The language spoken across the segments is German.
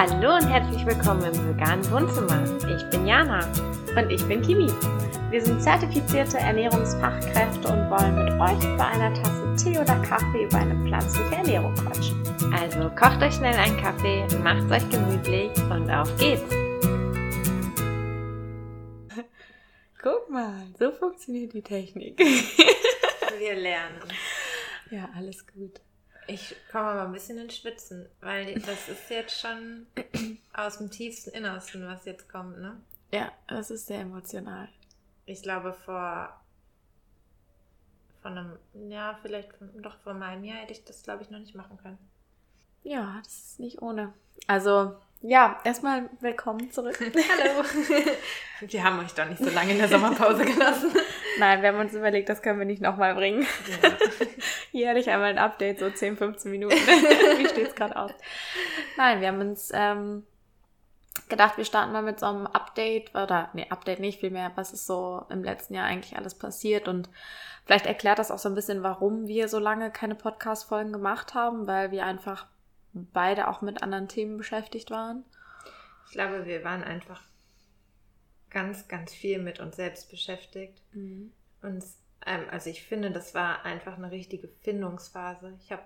Hallo und herzlich willkommen im veganen Wohnzimmer. Ich bin Jana. Und ich bin Kimi. Wir sind zertifizierte Ernährungsfachkräfte und wollen mit euch bei einer Tasse Tee oder Kaffee über eine pflanzliche Ernährung quatschen. Also kocht euch schnell einen Kaffee, macht euch gemütlich und auf geht's. Guck mal, so funktioniert die Technik. Wir lernen. Ja, alles gut. Ich komme mal ein bisschen ins Schwitzen, weil das ist jetzt schon aus dem tiefsten Innersten, was jetzt kommt, ne? Ja, das ist sehr emotional. Ich glaube, vor, vor einem, ja, vielleicht doch vor einem Jahr hätte ich das, glaube ich, noch nicht machen können. Ja, das ist nicht ohne. Also, ja, erstmal willkommen zurück. Hallo. wir haben euch doch nicht so lange in der Sommerpause gelassen. Nein, wir haben uns überlegt, das können wir nicht nochmal bringen. Ja. Jährlich einmal ein Update, so 10, 15 Minuten. Wie steht es gerade aus? Nein, wir haben uns ähm, gedacht, wir starten mal mit so einem Update, oder nee, Update nicht, vielmehr, was ist so im letzten Jahr eigentlich alles passiert und vielleicht erklärt das auch so ein bisschen, warum wir so lange keine Podcast-Folgen gemacht haben, weil wir einfach beide auch mit anderen Themen beschäftigt waren. Ich glaube, wir waren einfach ganz, ganz viel mit uns selbst beschäftigt. Mhm. Und ähm, also ich finde, das war einfach eine richtige Findungsphase. Ich habe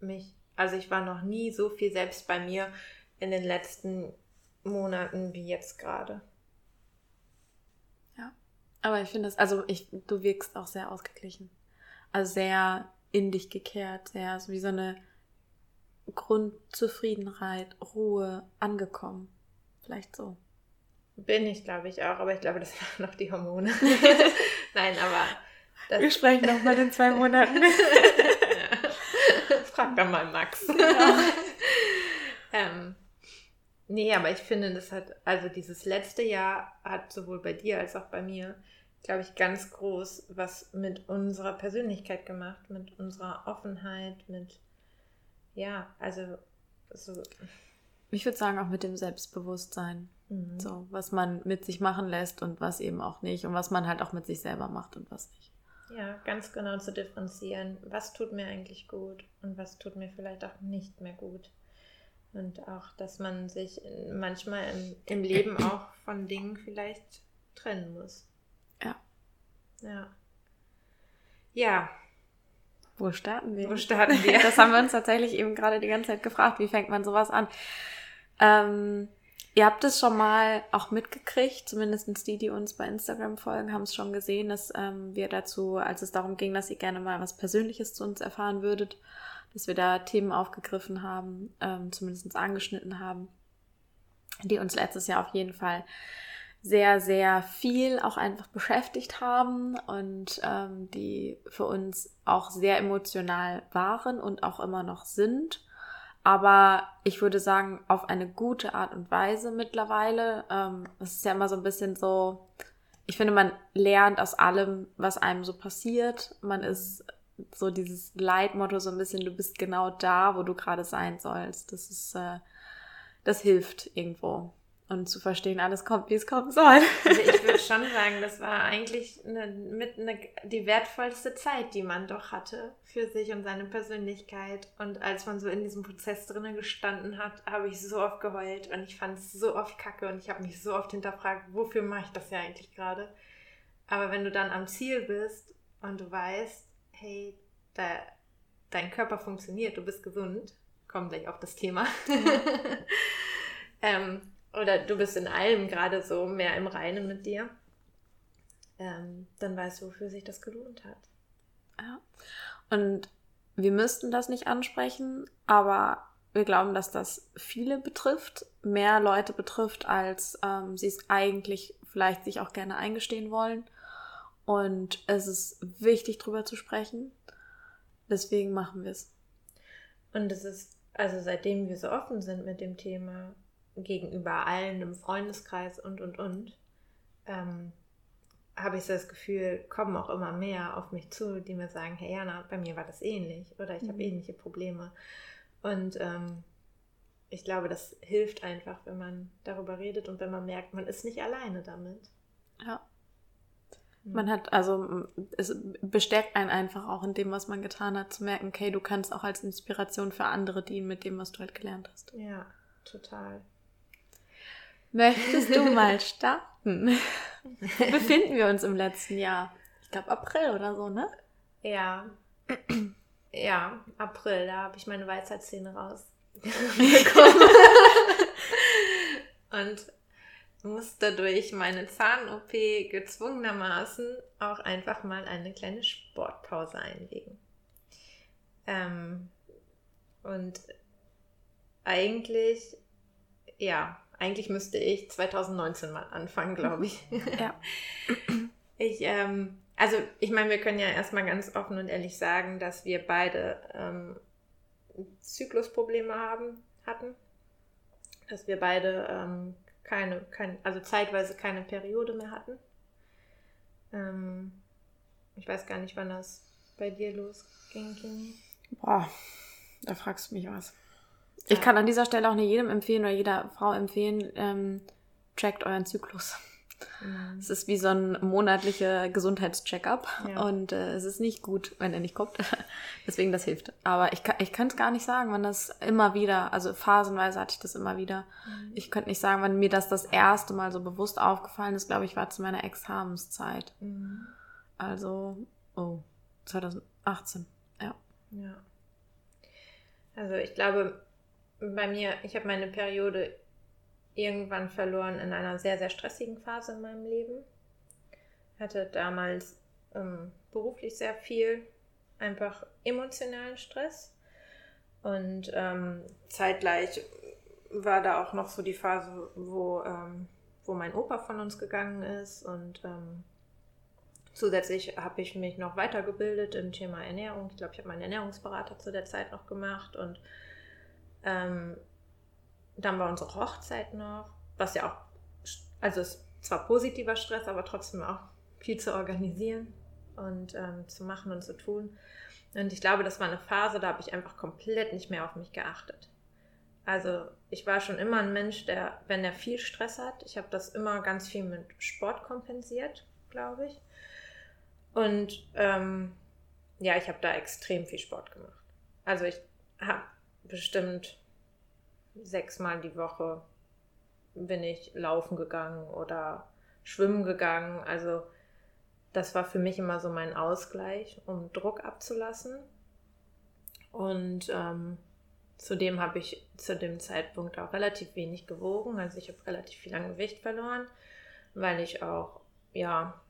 mich, also ich war noch nie so viel selbst bei mir in den letzten Monaten wie jetzt gerade. Ja, aber ich finde es, also ich, du wirkst auch sehr ausgeglichen. Also sehr in dich gekehrt, sehr so wie so eine Grundzufriedenheit, Ruhe, angekommen. Vielleicht so. Bin ich, glaube ich, auch, aber ich glaube, das waren noch die Hormone. Nein, aber. Das Wir sprechen noch mal in zwei Monaten. Frag doch mal Max. Genau. ähm, nee, aber ich finde, das hat, also dieses letzte Jahr hat sowohl bei dir als auch bei mir, glaube ich, ganz groß was mit unserer Persönlichkeit gemacht, mit unserer Offenheit, mit, ja, also so. Ich würde sagen, auch mit dem Selbstbewusstsein. Mhm. So, was man mit sich machen lässt und was eben auch nicht und was man halt auch mit sich selber macht und was nicht. Ja, ganz genau zu differenzieren, was tut mir eigentlich gut und was tut mir vielleicht auch nicht mehr gut. Und auch, dass man sich manchmal im, im Leben auch von Dingen vielleicht trennen muss. Ja. Ja. Ja. Wo starten wir? Wo starten wir? Das haben wir uns tatsächlich eben gerade die ganze Zeit gefragt. Wie fängt man sowas an? Ähm, Ihr habt es schon mal auch mitgekriegt, zumindest die, die uns bei Instagram folgen, haben es schon gesehen, dass ähm, wir dazu, als es darum ging, dass ihr gerne mal was Persönliches zu uns erfahren würdet, dass wir da Themen aufgegriffen haben, ähm, zumindest angeschnitten haben, die uns letztes Jahr auf jeden Fall sehr, sehr viel auch einfach beschäftigt haben und ähm, die für uns auch sehr emotional waren und auch immer noch sind aber ich würde sagen, auf eine gute Art und Weise mittlerweile. Ähm, es ist ja immer so ein bisschen so, ich finde, man lernt aus allem, was einem so passiert. Man ist so dieses Leitmotto so ein bisschen, du bist genau da, wo du gerade sein sollst. Das ist, äh, das hilft irgendwo und zu verstehen, alles kommt, wie es kommen soll. Also ich würde schon sagen, das war eigentlich eine, mit eine, die wertvollste Zeit, die man doch hatte für sich und seine Persönlichkeit. Und als man so in diesem Prozess drinnen gestanden hat, habe ich so oft geheult und ich fand es so oft kacke und ich habe mich so oft hinterfragt, wofür mache ich das ja eigentlich gerade? Aber wenn du dann am Ziel bist und du weißt, hey, da, dein Körper funktioniert, du bist gesund, kommen gleich auf das Thema. ähm, oder du bist in allem gerade so mehr im Reinen mit dir, ähm, dann weißt du, wofür sich das gelohnt hat. Ja. Und wir müssten das nicht ansprechen, aber wir glauben, dass das viele betrifft, mehr Leute betrifft, als ähm, sie es eigentlich vielleicht sich auch gerne eingestehen wollen. Und es ist wichtig, drüber zu sprechen. Deswegen machen wir es. Und es ist, also seitdem wir so offen sind mit dem Thema, gegenüber allen im Freundeskreis und, und, und, ähm, habe ich so das Gefühl, kommen auch immer mehr auf mich zu, die mir sagen, hey Jana, bei mir war das ähnlich oder ich mhm. habe ähnliche Probleme. Und ähm, ich glaube, das hilft einfach, wenn man darüber redet und wenn man merkt, man ist nicht alleine damit. Ja. Mhm. Man hat, also es bestärkt einen einfach auch in dem, was man getan hat, zu merken, okay, du kannst auch als Inspiration für andere dienen mit dem, was du halt gelernt hast. Ja, total. Möchtest du mal starten? Befinden wir uns im letzten Jahr? Ich glaube April oder so, ne? Ja. Ja, April, da habe ich meine Weisheitszähne raus. und musste durch meine Zahn-OP gezwungenermaßen auch einfach mal eine kleine Sportpause einlegen. Ähm, und eigentlich, ja, eigentlich müsste ich 2019 mal anfangen, glaube ich. ja. Ich, ähm, also ich meine, wir können ja erstmal ganz offen und ehrlich sagen, dass wir beide ähm, Zyklusprobleme haben, hatten. Dass wir beide ähm, keine, kein, also zeitweise keine Periode mehr hatten. Ähm, ich weiß gar nicht, wann das bei dir losging. Boah, da fragst du mich was. Ich kann an dieser Stelle auch nicht jedem empfehlen oder jeder Frau empfehlen, ähm, trackt euren Zyklus. Mhm. Es ist wie so ein monatlicher Gesundheitscheckup ja. und äh, es ist nicht gut, wenn er nicht kommt. Deswegen das hilft. Aber ich, ich könnte gar nicht sagen, wann das immer wieder, also phasenweise hatte ich das immer wieder. Mhm. Ich könnte nicht sagen, wann mir das das erste Mal so bewusst aufgefallen ist, glaube ich, war zu meiner Examenszeit. Mhm. Also, oh, 2018, ja. Ja. Also ich glaube, bei mir, ich habe meine Periode irgendwann verloren in einer sehr, sehr stressigen Phase in meinem Leben. Ich hatte damals ähm, beruflich sehr viel, einfach emotionalen Stress. Und ähm, zeitgleich war da auch noch so die Phase, wo, ähm, wo mein Opa von uns gegangen ist. Und ähm, zusätzlich habe ich mich noch weitergebildet im Thema Ernährung. Ich glaube, ich habe meinen Ernährungsberater zu der Zeit noch gemacht und ähm, dann war unsere Hochzeit noch, was ja auch, also es ist zwar positiver Stress, aber trotzdem auch viel zu organisieren und ähm, zu machen und zu tun. Und ich glaube, das war eine Phase, da habe ich einfach komplett nicht mehr auf mich geachtet. Also ich war schon immer ein Mensch, der, wenn er viel Stress hat, ich habe das immer ganz viel mit Sport kompensiert, glaube ich. Und ähm, ja, ich habe da extrem viel Sport gemacht. Also ich habe bestimmt sechsmal die Woche bin ich laufen gegangen oder schwimmen gegangen. Also das war für mich immer so mein Ausgleich, um Druck abzulassen. Und ähm, zudem habe ich zu dem Zeitpunkt auch relativ wenig gewogen. Also ich habe relativ viel an Gewicht verloren, weil ich auch ja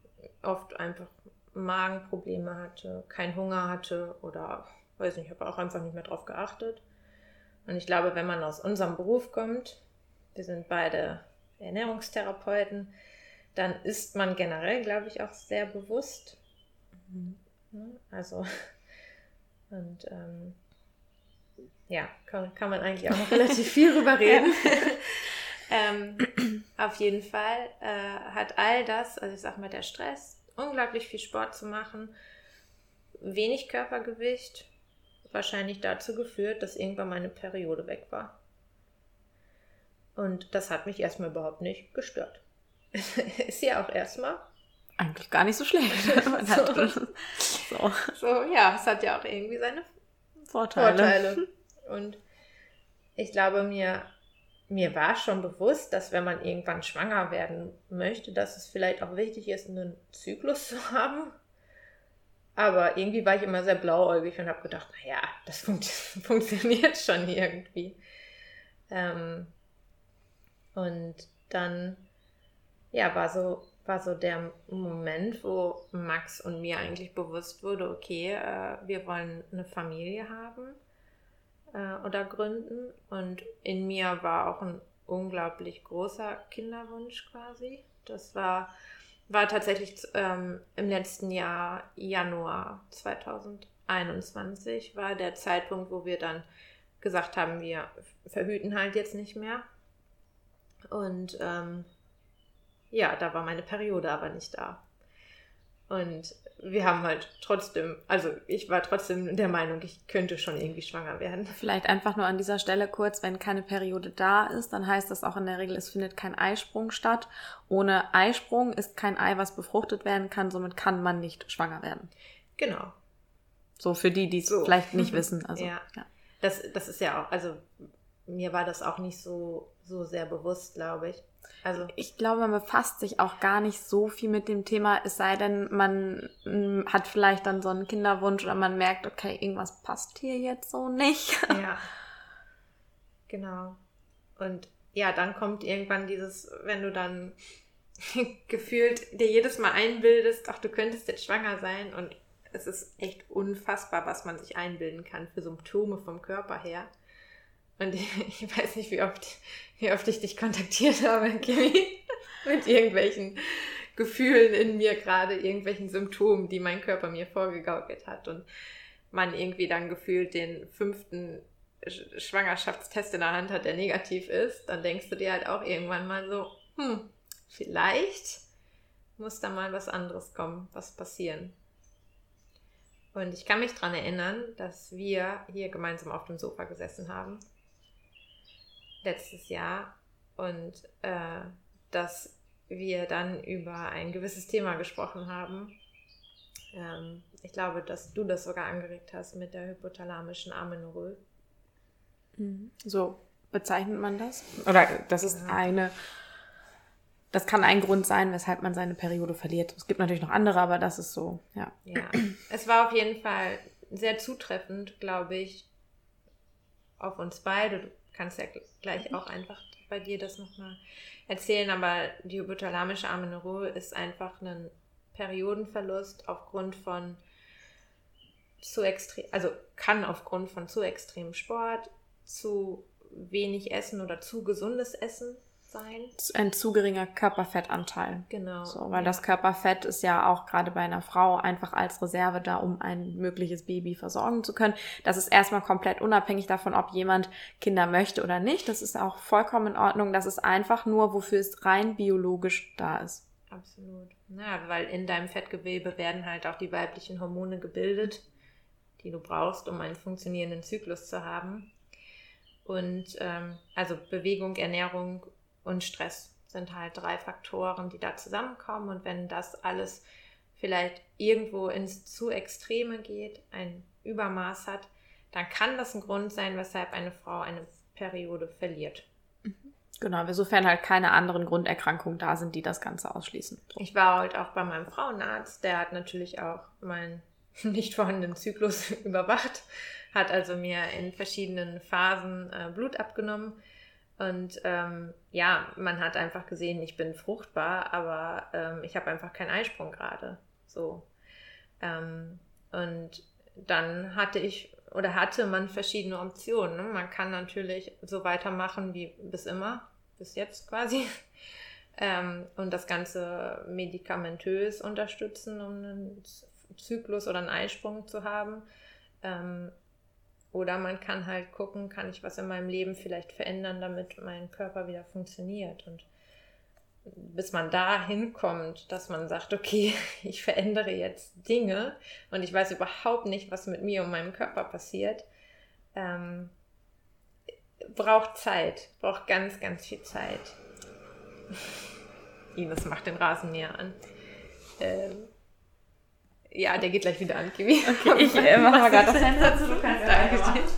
oft einfach Magenprobleme hatte, keinen Hunger hatte oder weiß nicht, ich habe auch einfach nicht mehr drauf geachtet. Und ich glaube, wenn man aus unserem Beruf kommt, wir sind beide Ernährungstherapeuten, dann ist man generell, glaube ich, auch sehr bewusst. Mhm. Also, und ähm, ja, kann, kann man eigentlich auch noch relativ viel drüber reden. ähm, auf jeden Fall äh, hat all das, also ich sag mal, der Stress, unglaublich viel Sport zu machen, wenig Körpergewicht, wahrscheinlich dazu geführt, dass irgendwann meine Periode weg war. Und das hat mich erstmal überhaupt nicht gestört. ist ja auch erstmal. Eigentlich gar nicht so schlecht. so. so. so, ja, es hat ja auch irgendwie seine Vorteile. Vorteile. Und ich glaube, mir, mir war schon bewusst, dass wenn man irgendwann schwanger werden möchte, dass es vielleicht auch wichtig ist, einen Zyklus zu haben. Aber irgendwie war ich immer sehr blauäugig und habe gedacht, naja, das funkt funktioniert schon irgendwie. Ähm, und dann, ja, war so, war so der Moment, wo Max und mir eigentlich bewusst wurde, okay, äh, wir wollen eine Familie haben äh, oder gründen. Und in mir war auch ein unglaublich großer Kinderwunsch quasi. Das war war tatsächlich ähm, im letzten Jahr, Januar 2021, war der Zeitpunkt, wo wir dann gesagt haben, wir verhüten halt jetzt nicht mehr. Und ähm, ja, da war meine Periode aber nicht da. Und wir haben halt trotzdem, also ich war trotzdem der Meinung, ich könnte schon irgendwie schwanger werden. Vielleicht einfach nur an dieser Stelle kurz, wenn keine Periode da ist, dann heißt das auch in der Regel, es findet kein Eisprung statt. Ohne Eisprung ist kein Ei, was befruchtet werden kann, somit kann man nicht schwanger werden. Genau. So für die, die es so. vielleicht nicht wissen. Also, ja. ja. Das, das ist ja auch, also mir war das auch nicht so, so sehr bewusst, glaube ich. Also ich glaube, man befasst sich auch gar nicht so viel mit dem Thema, es sei denn, man mm, hat vielleicht dann so einen Kinderwunsch oder man merkt, okay, irgendwas passt hier jetzt so nicht. Ja. Genau. Und ja, dann kommt irgendwann dieses, wenn du dann gefühlt dir jedes Mal einbildest, ach, du könntest jetzt schwanger sein und es ist echt unfassbar, was man sich einbilden kann für Symptome vom Körper her. Und ich, weiß nicht, wie oft, wie oft ich dich kontaktiert habe, Kimi, mit irgendwelchen Gefühlen in mir gerade, irgendwelchen Symptomen, die mein Körper mir vorgegaukelt hat. Und man irgendwie dann gefühlt den fünften Schwangerschaftstest in der Hand hat, der negativ ist, dann denkst du dir halt auch irgendwann mal so, hm, vielleicht muss da mal was anderes kommen, was passieren. Und ich kann mich daran erinnern, dass wir hier gemeinsam auf dem Sofa gesessen haben, letztes Jahr, und äh, dass wir dann über ein gewisses Thema gesprochen haben. Ähm, ich glaube, dass du das sogar angeregt hast mit der hypothalamischen Amenorrhoe. Mhm. So bezeichnet man das? Oder das ist ja. eine das kann ein Grund sein, weshalb man seine Periode verliert. Es gibt natürlich noch andere, aber das ist so, ja. Ja, es war auf jeden Fall sehr zutreffend, glaube ich, auf uns beide. Kannst ja gleich auch einfach bei dir das nochmal erzählen, aber die hypothalamische Amenorrhoe ist einfach ein Periodenverlust aufgrund von zu extrem, also kann aufgrund von zu extremem Sport, zu wenig Essen oder zu gesundes Essen sein. Ein zu geringer Körperfettanteil. Genau. So, weil ja. das Körperfett ist ja auch gerade bei einer Frau einfach als Reserve da, um ein mögliches Baby versorgen zu können. Das ist erstmal komplett unabhängig davon, ob jemand Kinder möchte oder nicht. Das ist auch vollkommen in Ordnung. Das ist einfach nur, wofür es rein biologisch da ist. Absolut. Na, weil in deinem Fettgewebe werden halt auch die weiblichen Hormone gebildet, die du brauchst, um einen funktionierenden Zyklus zu haben. Und ähm, also Bewegung, Ernährung und Stress sind halt drei Faktoren, die da zusammenkommen. Und wenn das alles vielleicht irgendwo ins zu Extreme geht, ein Übermaß hat, dann kann das ein Grund sein, weshalb eine Frau eine Periode verliert. Mhm. Genau, insofern halt keine anderen Grunderkrankungen da sind, die das Ganze ausschließen. So. Ich war heute auch bei meinem Frauenarzt, der hat natürlich auch meinen nicht vorhandenen Zyklus überwacht, hat also mir in verschiedenen Phasen äh, Blut abgenommen und ähm, ja, man hat einfach gesehen, ich bin fruchtbar, aber ähm, ich habe einfach keinen Eisprung gerade. So. Ähm, und dann hatte ich oder hatte man verschiedene Optionen. Ne? Man kann natürlich so weitermachen wie bis immer, bis jetzt quasi. Ähm, und das Ganze medikamentös unterstützen, um einen Zyklus oder einen Eisprung zu haben. Oder man kann halt gucken, kann ich was in meinem Leben vielleicht verändern, damit mein Körper wieder funktioniert. Und bis man da hinkommt, dass man sagt, okay, ich verändere jetzt Dinge und ich weiß überhaupt nicht, was mit mir und meinem Körper passiert, ähm, braucht Zeit, braucht ganz, ganz viel Zeit. Ines macht den Rasenmäher an. Ähm, ja, der geht gleich wieder an, Kiwi. Okay, ich äh, mache mal gerade das Fenster zu, du kannst Dankeschön.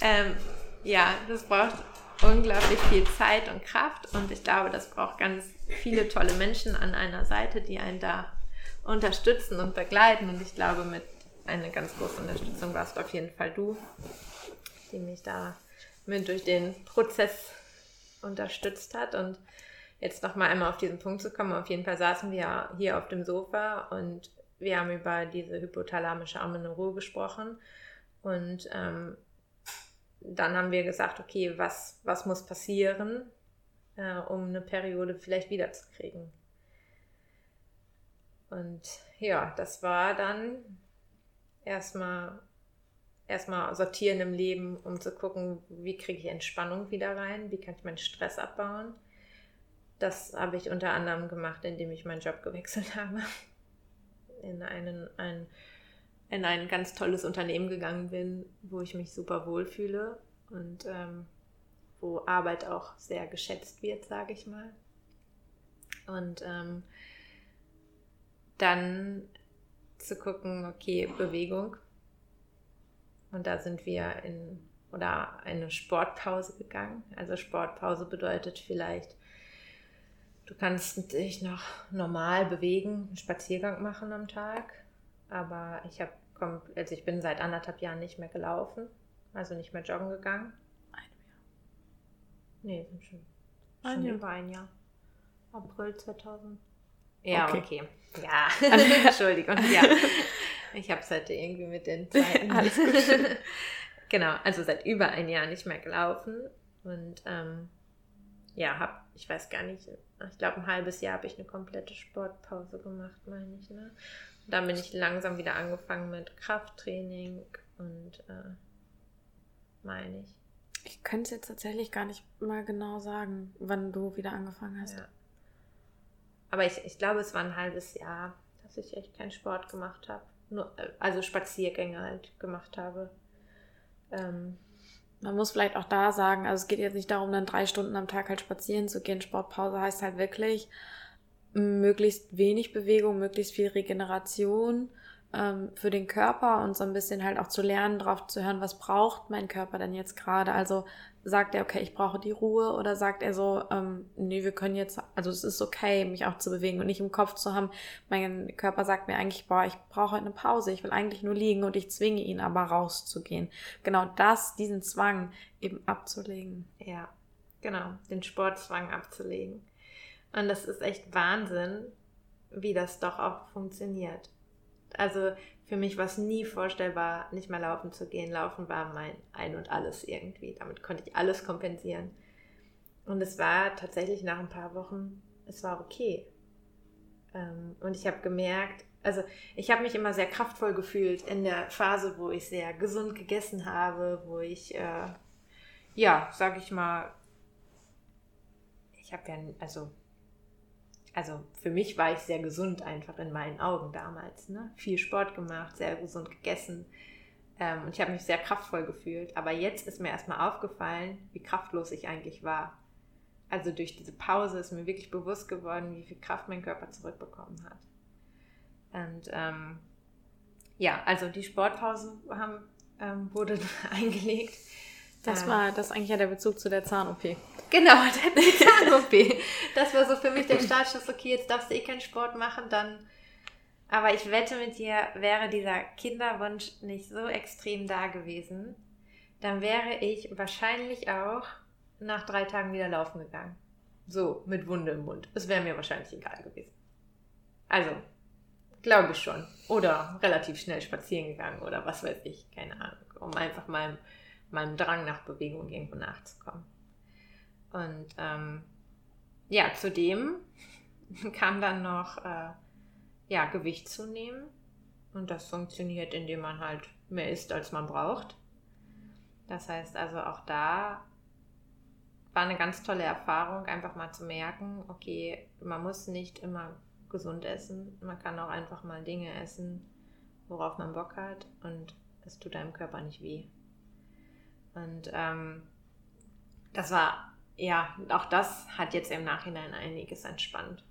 Ähm, ja, das braucht unglaublich viel Zeit und Kraft und ich glaube, das braucht ganz viele tolle Menschen an einer Seite, die einen da unterstützen und begleiten und ich glaube, mit einer ganz großen Unterstützung warst auf jeden Fall du, die mich da mit durch den Prozess unterstützt hat und jetzt noch mal einmal auf diesen Punkt zu kommen. Auf jeden Fall saßen wir hier auf dem Sofa und wir haben über diese hypothalamische Amenorrhoe gesprochen und ähm, dann haben wir gesagt, okay, was, was muss passieren, äh, um eine Periode vielleicht wiederzukriegen. Und ja, das war dann erstmal erstmal sortieren im Leben, um zu gucken, wie kriege ich Entspannung wieder rein, wie kann ich meinen Stress abbauen. Das habe ich unter anderem gemacht, indem ich meinen Job gewechselt habe in, einen, ein, in ein ganz tolles Unternehmen gegangen bin, wo ich mich super wohlfühle und ähm, wo Arbeit auch sehr geschätzt wird, sage ich mal. Und ähm, dann zu gucken, okay, Bewegung. Und da sind wir in oder eine Sportpause gegangen. Also Sportpause bedeutet vielleicht, du kannst dich noch normal bewegen, einen Spaziergang machen am Tag. Aber ich habe, also ich bin seit anderthalb Jahren nicht mehr gelaufen, also nicht mehr joggen gegangen. Ein Jahr? Nee, sind schon, schon ein über ein Jahr. April 2000. Ja, okay. okay. Ja, Entschuldigung. Ja. Ich habe es heute irgendwie mit den Zeiten. Alles gut. genau, also seit über ein Jahr nicht mehr gelaufen. Und ähm, ja, habe, ich weiß gar nicht, ich glaube ein halbes Jahr habe ich eine komplette Sportpause gemacht, meine ich. Ne? Und dann bin ich langsam wieder angefangen mit Krafttraining und äh, meine ich. Ich könnte es jetzt tatsächlich gar nicht mal genau sagen, wann du wieder angefangen hast. Ja. Aber ich, ich glaube, es war ein halbes Jahr, dass ich echt keinen Sport gemacht habe. Nur, äh, also Spaziergänge halt gemacht habe. Ähm, man muss vielleicht auch da sagen, also es geht jetzt nicht darum, dann drei Stunden am Tag halt spazieren zu gehen. Sportpause heißt halt wirklich möglichst wenig Bewegung, möglichst viel Regeneration ähm, für den Körper und so ein bisschen halt auch zu lernen, drauf zu hören, was braucht mein Körper denn jetzt gerade. Also sagt er, okay, ich brauche die Ruhe oder sagt er so, ähm, nee, wir können jetzt, also es ist okay, mich auch zu bewegen und nicht im Kopf zu haben, mein Körper sagt mir eigentlich, boah, ich brauche eine Pause, ich will eigentlich nur liegen und ich zwinge ihn aber rauszugehen. Genau das, diesen Zwang eben abzulegen. Ja, genau, den Sportzwang abzulegen. Und das ist echt Wahnsinn, wie das doch auch funktioniert. Also für mich war es nie vorstellbar, nicht mehr laufen zu gehen. Laufen war mein Ein und Alles irgendwie. Damit konnte ich alles kompensieren. Und es war tatsächlich nach ein paar Wochen, es war okay. Ähm, und ich habe gemerkt, also ich habe mich immer sehr kraftvoll gefühlt in der Phase, wo ich sehr gesund gegessen habe, wo ich, äh, ja, sag ich mal, ich habe ja, also also für mich war ich sehr gesund einfach in meinen Augen damals. Ne? Viel Sport gemacht, sehr gesund gegessen. Ähm, und ich habe mich sehr kraftvoll gefühlt. Aber jetzt ist mir erstmal aufgefallen, wie kraftlos ich eigentlich war. Also durch diese Pause ist mir wirklich bewusst geworden, wie viel Kraft mein Körper zurückbekommen hat. Und ähm, ja, also die Sportpause haben, ähm, wurde eingelegt. Das ähm, war das eigentlich ja der Bezug zu der Zahn-OP. Genau, die Zahn-OP. Das war so für mich der Startschuss, okay, jetzt darfst du eh keinen Sport machen, dann. Aber ich wette mit dir, wäre dieser Kinderwunsch nicht so extrem da gewesen, dann wäre ich wahrscheinlich auch nach drei Tagen wieder laufen gegangen. So, mit Wunde im Mund. Es wäre mir wahrscheinlich egal gewesen. Also, glaube ich schon. Oder relativ schnell spazieren gegangen oder was weiß ich, keine Ahnung, um einfach mal meinem Drang nach Bewegung irgendwo nachzukommen. Und ähm, ja, zudem kam dann noch äh, ja, Gewicht zunehmen. Und das funktioniert, indem man halt mehr isst, als man braucht. Das heißt also auch da war eine ganz tolle Erfahrung, einfach mal zu merken, okay, man muss nicht immer gesund essen. Man kann auch einfach mal Dinge essen, worauf man Bock hat und es tut deinem Körper nicht weh. Und ähm, das war, ja, auch das hat jetzt im Nachhinein einiges entspannt.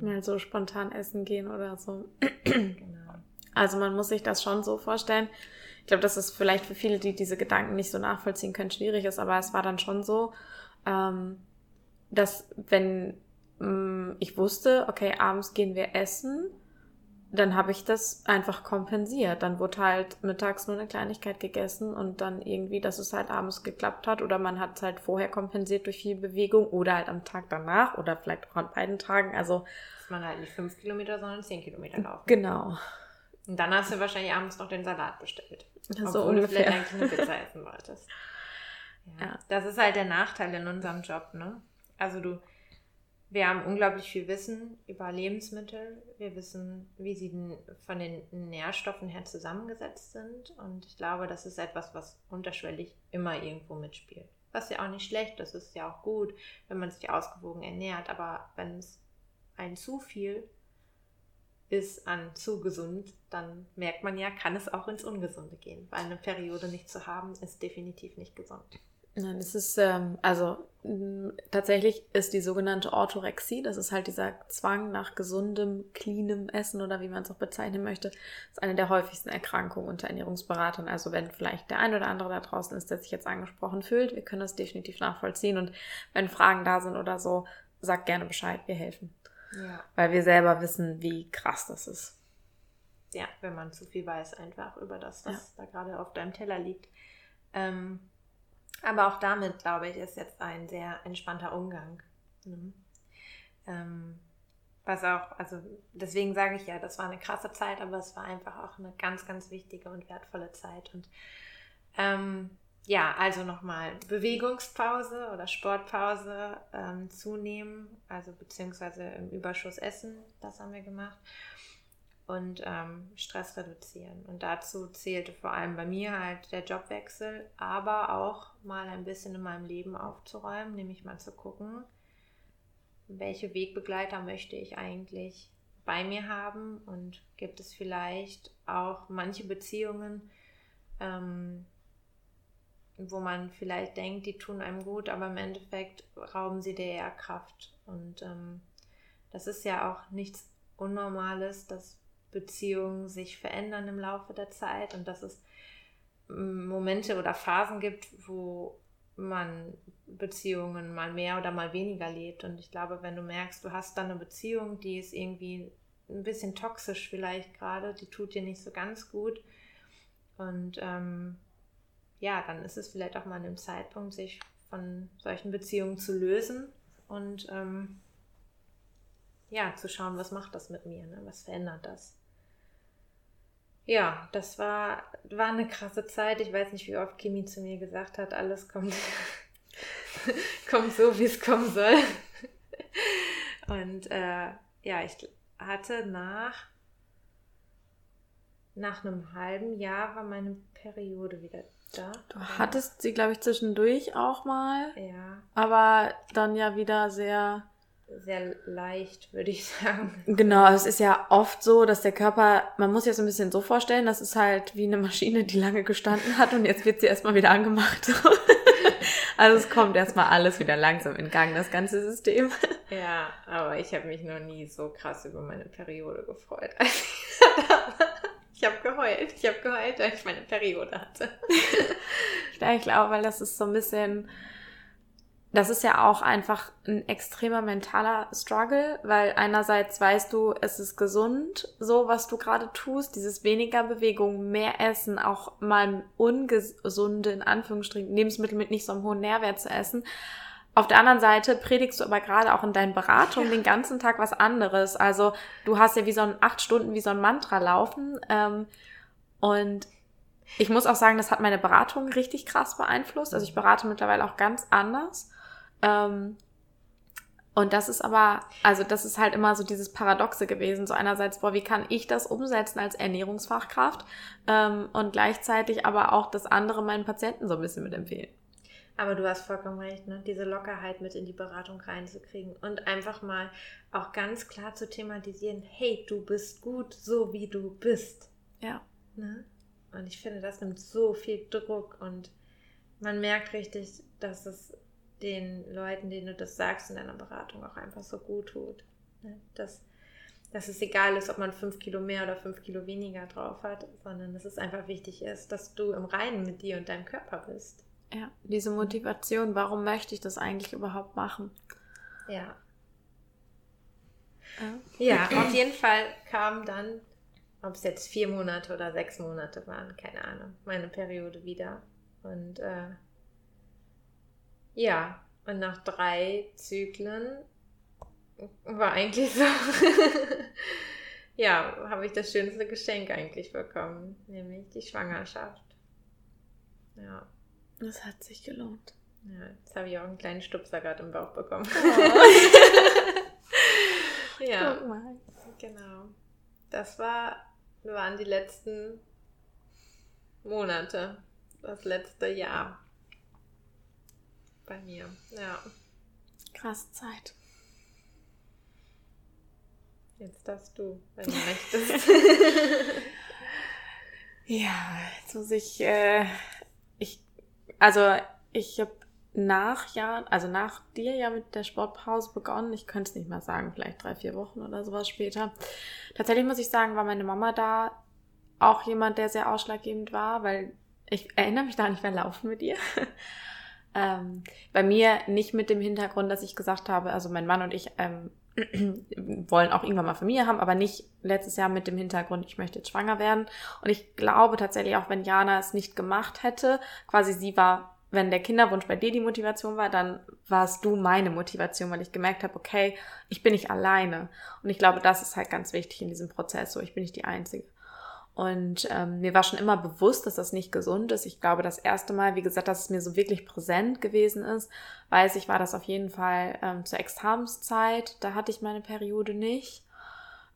Mal so spontan essen gehen oder so. genau. Also man muss sich das schon so vorstellen. Ich glaube, dass es vielleicht für viele, die diese Gedanken nicht so nachvollziehen können, schwierig ist, aber es war dann schon so, ähm, dass wenn mm, ich wusste, okay, abends gehen wir essen, dann habe ich das einfach kompensiert. Dann wurde halt mittags nur eine Kleinigkeit gegessen und dann irgendwie, dass es halt abends geklappt hat oder man hat es halt vorher kompensiert durch viel Bewegung oder halt am Tag danach oder vielleicht auch an beiden Tagen. Also dass man halt nicht fünf Kilometer, sondern zehn Kilometer laufen. Genau. Und dann hast du wahrscheinlich abends noch den Salat bestellt. So obwohl ungefähr. du vielleicht eigentlich eine Pizza essen wolltest. Ja. ja. Das ist halt der Nachteil in unserem Job, ne? Also du wir haben unglaublich viel Wissen über Lebensmittel. Wir wissen, wie sie von den Nährstoffen her zusammengesetzt sind. Und ich glaube, das ist etwas, was unterschwellig immer irgendwo mitspielt. Was ja auch nicht schlecht ist, ist ja auch gut, wenn man sich ausgewogen ernährt. Aber wenn es ein zu viel ist an zu gesund, dann merkt man ja, kann es auch ins Ungesunde gehen. Weil eine Periode nicht zu haben, ist definitiv nicht gesund. Nein, es ist, ähm, also tatsächlich ist die sogenannte Orthorexie, das ist halt dieser Zwang nach gesundem, cleanem Essen oder wie man es auch bezeichnen möchte, ist eine der häufigsten Erkrankungen unter Ernährungsberatern. Also wenn vielleicht der ein oder andere da draußen ist, der sich jetzt angesprochen fühlt, wir können das definitiv nachvollziehen und wenn Fragen da sind oder so, sagt gerne Bescheid, wir helfen. Ja. Weil wir selber wissen, wie krass das ist. Ja, wenn man zu viel weiß einfach über das, was ja. da gerade auf deinem Teller liegt. Ähm, aber auch damit, glaube ich, ist jetzt ein sehr entspannter Umgang. Ne? Ähm, was auch, also deswegen sage ich ja, das war eine krasse Zeit, aber es war einfach auch eine ganz, ganz wichtige und wertvolle Zeit. Und ähm, ja, also nochmal Bewegungspause oder Sportpause ähm, zunehmen, also beziehungsweise im Überschuss essen, das haben wir gemacht und ähm, Stress reduzieren. Und dazu zählte vor allem bei mir halt der Jobwechsel, aber auch mal ein bisschen in meinem Leben aufzuräumen, nämlich mal zu gucken, welche Wegbegleiter möchte ich eigentlich bei mir haben und gibt es vielleicht auch manche Beziehungen, ähm, wo man vielleicht denkt, die tun einem gut, aber im Endeffekt rauben sie dir eher Kraft. Und ähm, das ist ja auch nichts Unnormales, dass Beziehungen sich verändern im Laufe der Zeit und dass es mm, Momente oder Phasen gibt, wo man Beziehungen mal mehr oder mal weniger lebt. Und ich glaube, wenn du merkst, du hast da eine Beziehung, die ist irgendwie ein bisschen toxisch vielleicht gerade, die tut dir nicht so ganz gut. Und ähm, ja, dann ist es vielleicht auch mal an dem Zeitpunkt, sich von solchen Beziehungen zu lösen und ähm, ja, zu schauen, was macht das mit mir, ne? was verändert das ja, das war, war eine krasse Zeit. Ich weiß nicht, wie oft Kimi zu mir gesagt hat, alles kommt, kommt so, wie es kommen soll. Und äh, ja, ich hatte nach, nach einem halben Jahr war meine Periode wieder da. Du hattest sie, glaube ich, zwischendurch auch mal. Ja. Aber dann ja wieder sehr sehr leicht, würde ich sagen. Genau, es ist ja oft so, dass der Körper, man muss sich das ein bisschen so vorstellen, das ist halt wie eine Maschine, die lange gestanden hat und jetzt wird sie erstmal wieder angemacht. also es kommt erstmal alles wieder langsam in Gang, das ganze System. Ja, aber ich habe mich noch nie so krass über meine Periode gefreut. ich habe geheult. Ich habe geheult, weil ich meine Periode hatte. ich glaube, weil das ist so ein bisschen das ist ja auch einfach ein extremer mentaler Struggle, weil einerseits weißt du, es ist gesund, so was du gerade tust, dieses weniger Bewegung, mehr Essen, auch mal ungesunde, in Anführungsstrichen, Lebensmittel mit nicht so einem hohen Nährwert zu essen. Auf der anderen Seite predigst du aber gerade auch in deinen Beratungen den ganzen Tag was anderes. Also du hast ja wie so ein acht Stunden wie so ein Mantra laufen. Ähm, und ich muss auch sagen, das hat meine Beratung richtig krass beeinflusst. Also ich berate mittlerweile auch ganz anders. Ähm, und das ist aber, also das ist halt immer so dieses Paradoxe gewesen. So einerseits, boah, wie kann ich das umsetzen als Ernährungsfachkraft ähm, und gleichzeitig aber auch das andere meinen Patienten so ein bisschen mitempfehlen. Aber du hast vollkommen recht, ne? diese Lockerheit mit in die Beratung reinzukriegen und einfach mal auch ganz klar zu thematisieren, hey, du bist gut, so wie du bist. Ja. Ne? Und ich finde, das nimmt so viel Druck und man merkt richtig, dass es den Leuten, denen du das sagst in deiner Beratung, auch einfach so gut tut. Ne? Dass, dass es egal ist, ob man fünf Kilo mehr oder fünf Kilo weniger drauf hat, sondern dass es einfach wichtig ist, dass du im Reinen mit dir und deinem Körper bist. Ja, diese Motivation, warum möchte ich das eigentlich überhaupt machen? Ja. Ja, auf jeden Fall kam dann, ob es jetzt vier Monate oder sechs Monate waren, keine Ahnung, meine Periode wieder. Und äh, ja, und nach drei Zyklen war eigentlich so, ja, habe ich das schönste Geschenk eigentlich bekommen, nämlich die Schwangerschaft. Ja. Das hat sich gelohnt. Ja, jetzt habe ich auch einen kleinen Stupser gerade im Bauch bekommen. Oh. ja, genau. Das war, waren die letzten Monate, das letzte Jahr bei mir. Ja. Krasse Zeit. Jetzt darfst du, wenn du möchtest. ja, jetzt muss ich, äh, ich, also ich habe nach Jahren, also nach dir ja mit der Sportpause begonnen. Ich könnte es nicht mal sagen, vielleicht drei, vier Wochen oder sowas später. Tatsächlich muss ich sagen, war meine Mama da auch jemand, der sehr ausschlaggebend war, weil ich erinnere mich da nicht mehr laufen mit ihr. Ähm, bei mir nicht mit dem Hintergrund, dass ich gesagt habe, also mein Mann und ich ähm, wollen auch irgendwann mal Familie haben, aber nicht letztes Jahr mit dem Hintergrund, ich möchte jetzt schwanger werden. Und ich glaube tatsächlich auch, wenn Jana es nicht gemacht hätte, quasi sie war wenn der Kinderwunsch bei dir die Motivation war, dann warst du meine Motivation, weil ich gemerkt habe, okay, ich bin nicht alleine. Und ich glaube, das ist halt ganz wichtig in diesem Prozess. So, ich bin nicht die Einzige. Und ähm, mir war schon immer bewusst, dass das nicht gesund ist. Ich glaube, das erste Mal, wie gesagt, dass es mir so wirklich präsent gewesen ist, weiß ich, war das auf jeden Fall ähm, zur Examenszeit. Da hatte ich meine Periode nicht.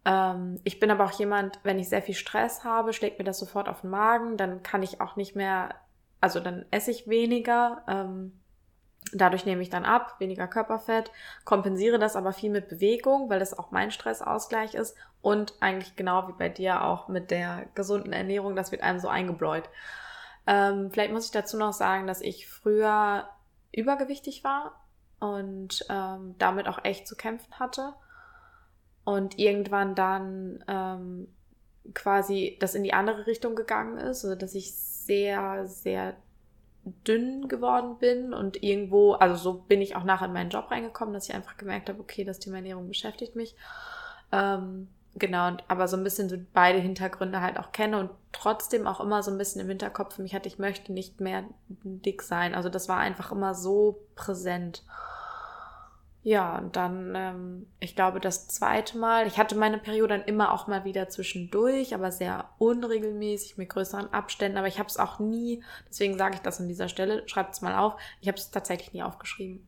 Ähm, ich bin aber auch jemand, wenn ich sehr viel Stress habe, schlägt mir das sofort auf den Magen. Dann kann ich auch nicht mehr also dann esse ich weniger, ähm, dadurch nehme ich dann ab, weniger Körperfett, kompensiere das aber viel mit Bewegung, weil das auch mein Stressausgleich ist und eigentlich genau wie bei dir auch mit der gesunden Ernährung, das wird einem so eingebläut. Ähm, vielleicht muss ich dazu noch sagen, dass ich früher übergewichtig war und ähm, damit auch echt zu kämpfen hatte und irgendwann dann ähm, quasi das in die andere Richtung gegangen ist, also dass ich sehr, sehr dünn geworden bin und irgendwo, also so bin ich auch nachher in meinen Job reingekommen, dass ich einfach gemerkt habe, okay, das Thema Ernährung beschäftigt mich. Ähm, genau, und aber so ein bisschen so beide Hintergründe halt auch kenne und trotzdem auch immer so ein bisschen im Hinterkopf für mich hatte, ich möchte nicht mehr dick sein. Also das war einfach immer so präsent. Ja, und dann, ähm, ich glaube, das zweite Mal, ich hatte meine Periode dann immer auch mal wieder zwischendurch, aber sehr unregelmäßig, mit größeren Abständen. Aber ich habe es auch nie, deswegen sage ich das an dieser Stelle, schreibt es mal auf, ich habe es tatsächlich nie aufgeschrieben.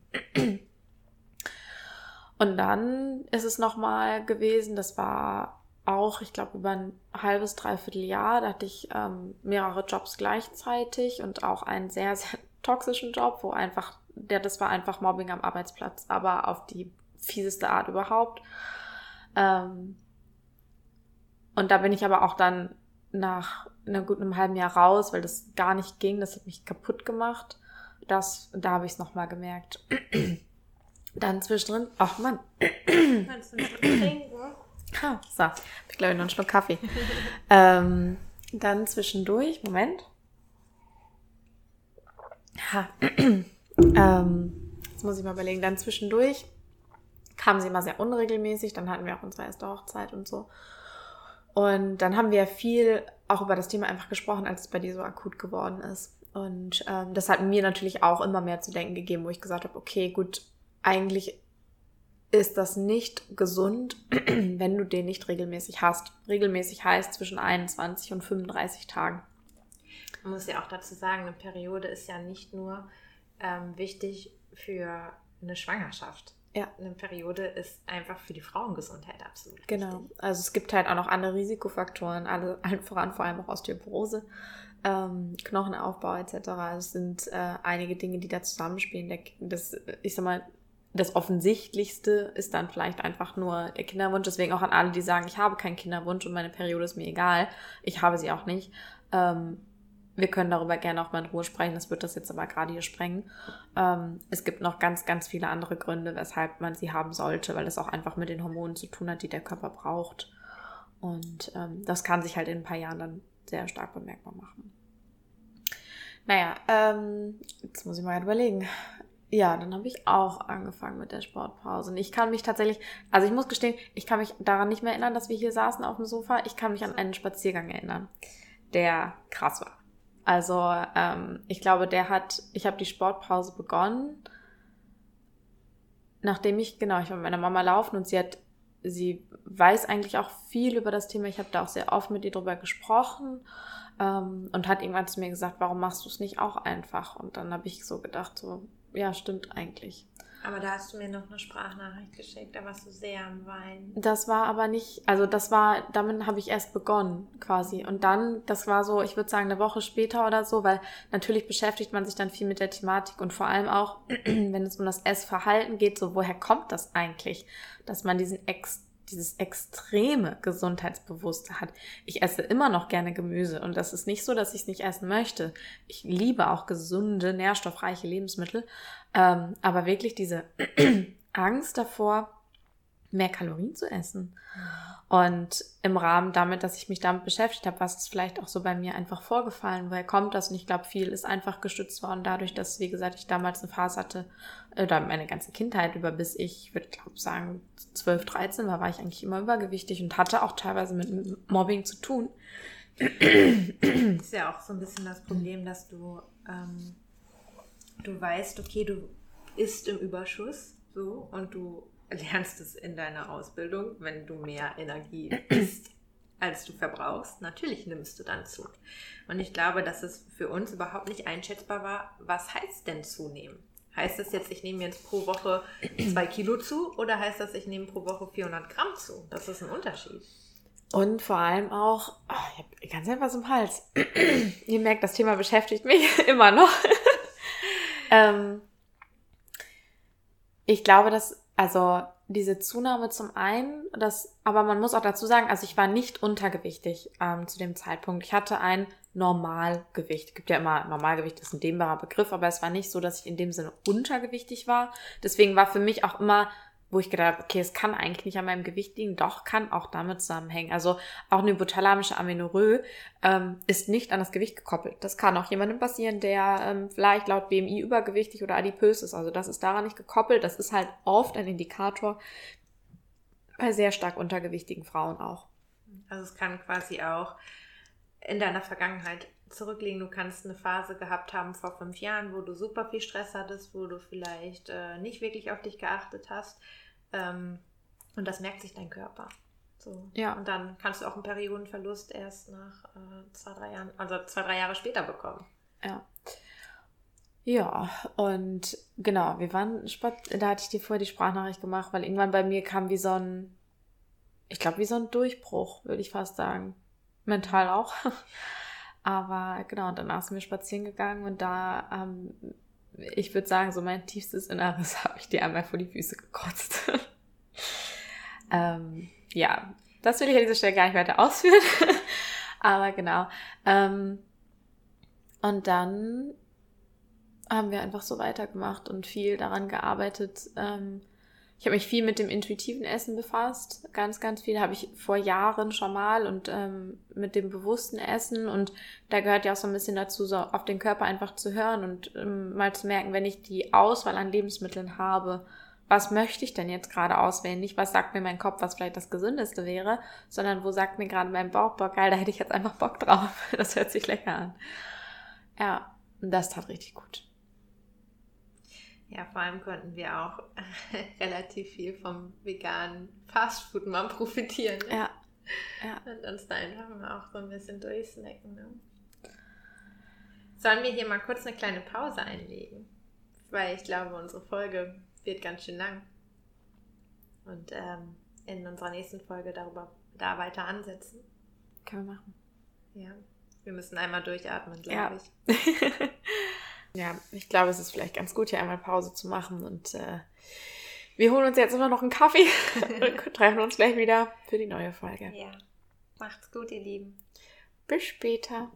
Und dann ist es nochmal gewesen, das war auch, ich glaube, über ein halbes, dreiviertel Jahr, da hatte ich ähm, mehrere Jobs gleichzeitig und auch einen sehr, sehr toxischen Job, wo einfach der, das war einfach Mobbing am Arbeitsplatz, aber auf die fieseste Art überhaupt. Ähm, und da bin ich aber auch dann nach einer guten einem halben Jahr raus, weil das gar nicht ging. Das hat mich kaputt gemacht. Das, da habe ich es nochmal gemerkt. dann zwischendrin, ach Mann. Kannst du nicht trinken? Ah, so, ich glaube ich noch einen Schluck Kaffee. ähm, dann zwischendurch, Moment. Ha. Ähm, jetzt muss ich mal überlegen, dann zwischendurch kamen sie immer sehr unregelmäßig, dann hatten wir auch unsere erste Hochzeit und so. Und dann haben wir viel auch über das Thema einfach gesprochen, als es bei dir so akut geworden ist. Und ähm, das hat mir natürlich auch immer mehr zu denken gegeben, wo ich gesagt habe, okay, gut, eigentlich ist das nicht gesund, wenn du den nicht regelmäßig hast. Regelmäßig heißt zwischen 21 und 35 Tagen. Man muss ja auch dazu sagen, eine Periode ist ja nicht nur ähm, wichtig für eine Schwangerschaft. Ja. Eine Periode ist einfach für die Frauengesundheit absolut Genau. Wichtig. Also es gibt halt auch noch andere Risikofaktoren, alle, allen voran vor allem auch Osteoporose, ähm, Knochenaufbau etc. Es sind äh, einige Dinge, die da zusammenspielen. Das, ich sag mal, das Offensichtlichste ist dann vielleicht einfach nur der Kinderwunsch. Deswegen auch an alle, die sagen, ich habe keinen Kinderwunsch und meine Periode ist mir egal. Ich habe sie auch nicht. Ähm, wir können darüber gerne auch mal in Ruhe sprechen, das wird das jetzt aber gerade hier sprengen. Ähm, es gibt noch ganz, ganz viele andere Gründe, weshalb man sie haben sollte, weil es auch einfach mit den Hormonen zu tun hat, die der Körper braucht. Und ähm, das kann sich halt in ein paar Jahren dann sehr stark bemerkbar machen. Naja, ähm, jetzt muss ich mal überlegen. Ja, dann habe ich auch angefangen mit der Sportpause. Und ich kann mich tatsächlich, also ich muss gestehen, ich kann mich daran nicht mehr erinnern, dass wir hier saßen auf dem Sofa. Ich kann mich an einen Spaziergang erinnern, der krass war. Also ähm, ich glaube, der hat, ich habe die Sportpause begonnen, nachdem ich, genau, ich war mit meiner Mama laufen und sie hat, sie weiß eigentlich auch viel über das Thema. Ich habe da auch sehr oft mit ihr drüber gesprochen ähm, und hat irgendwann zu mir gesagt, warum machst du es nicht auch einfach? Und dann habe ich so gedacht, so, ja, stimmt eigentlich. Aber da hast du mir noch eine Sprachnachricht geschickt, da warst du sehr am Weinen. Das war aber nicht, also das war, damit habe ich erst begonnen quasi. Und dann, das war so, ich würde sagen, eine Woche später oder so, weil natürlich beschäftigt man sich dann viel mit der Thematik und vor allem auch, wenn es um das Essverhalten geht, so woher kommt das eigentlich, dass man diesen Ex dieses extreme Gesundheitsbewusste hat. Ich esse immer noch gerne Gemüse und das ist nicht so, dass ich es nicht essen möchte. Ich liebe auch gesunde, nährstoffreiche Lebensmittel, ähm, aber wirklich diese Angst davor, mehr Kalorien zu essen. Und im Rahmen damit, dass ich mich damit beschäftigt habe, was ist vielleicht auch so bei mir einfach vorgefallen, woher kommt das? Und ich glaube, viel ist einfach gestützt worden dadurch, dass, wie gesagt, ich damals eine Phase hatte, oder meine ganze Kindheit über, bis ich, würde glaube sagen, 12, 13 war, war ich eigentlich immer übergewichtig und hatte auch teilweise mit Mobbing zu tun. ist ja auch so ein bisschen das Problem, dass du, ähm, du weißt, okay, du isst im Überschuss, so, und du lernst es in deiner Ausbildung, wenn du mehr Energie isst, als du verbrauchst. Natürlich nimmst du dann zu. Und ich glaube, dass es für uns überhaupt nicht einschätzbar war, was heißt denn zunehmen? Heißt das jetzt, ich nehme jetzt pro Woche zwei Kilo zu oder heißt das, ich nehme pro Woche 400 Gramm zu? Das ist ein Unterschied. Und vor allem auch, oh, ich habe ganz einfach im Hals. Ihr merkt, das Thema beschäftigt mich immer noch. Ähm, ich glaube, dass also diese Zunahme zum einen, das, aber man muss auch dazu sagen, also ich war nicht untergewichtig ähm, zu dem Zeitpunkt. Ich hatte ein Normalgewicht. Gibt ja immer, Normalgewicht ist ein dehnbarer Begriff, aber es war nicht so, dass ich in dem Sinne untergewichtig war. Deswegen war für mich auch immer wo ich gedacht habe, okay, es kann eigentlich nicht an meinem Gewicht liegen, doch kann auch damit zusammenhängen. Also auch eine hypothalamische Amenorrhoe ähm, ist nicht an das Gewicht gekoppelt. Das kann auch jemandem passieren, der ähm, vielleicht laut BMI übergewichtig oder adipös ist. Also das ist daran nicht gekoppelt. Das ist halt oft ein Indikator bei sehr stark untergewichtigen Frauen auch. Also es kann quasi auch in deiner Vergangenheit zurücklegen. Du kannst eine Phase gehabt haben vor fünf Jahren, wo du super viel Stress hattest, wo du vielleicht äh, nicht wirklich auf dich geachtet hast ähm, und das merkt sich dein Körper. So. Ja. Und dann kannst du auch einen Periodenverlust erst nach äh, zwei, drei Jahren, also zwei, drei Jahre später bekommen. Ja. Ja, und genau, wir waren, da hatte ich dir vorher die Sprachnachricht gemacht, weil irgendwann bei mir kam wie so ein, ich glaube, wie so ein Durchbruch, würde ich fast sagen. Mental auch. Aber genau, danach sind wir spazieren gegangen und da ähm, ich würde sagen, so mein tiefstes Inneres habe ich dir einmal vor die Füße gekotzt. ähm, ja, das will ich an dieser Stelle gar nicht weiter ausführen. Aber genau. Ähm, und dann haben wir einfach so weitergemacht und viel daran gearbeitet, ähm, ich habe mich viel mit dem intuitiven Essen befasst, ganz, ganz viel habe ich vor Jahren schon mal und ähm, mit dem bewussten Essen und da gehört ja auch so ein bisschen dazu, so auf den Körper einfach zu hören und ähm, mal zu merken, wenn ich die Auswahl an Lebensmitteln habe, was möchte ich denn jetzt gerade auswählen? Nicht, was sagt mir mein Kopf, was vielleicht das Gesündeste wäre, sondern wo sagt mir gerade mein Bauch, boah, geil, da hätte ich jetzt einfach Bock drauf. Das hört sich lecker an. Ja, das tat richtig gut. Ja, vor allem konnten wir auch relativ viel vom veganen Fastfood mal profitieren. Ne? Ja. ja. Und uns da einfach mal auch so ein bisschen durchsnacken. Ne? Sollen wir hier mal kurz eine kleine Pause einlegen? Weil ich glaube, unsere Folge wird ganz schön lang. Und ähm, in unserer nächsten Folge darüber da weiter ansetzen. Können wir machen. Ja. Wir müssen einmal durchatmen, glaube ja. ich. Ja, ich glaube, es ist vielleicht ganz gut, hier einmal Pause zu machen und äh, wir holen uns jetzt immer noch einen Kaffee und treffen uns gleich wieder für die neue Folge. Ja, macht's gut, ihr Lieben. Bis später.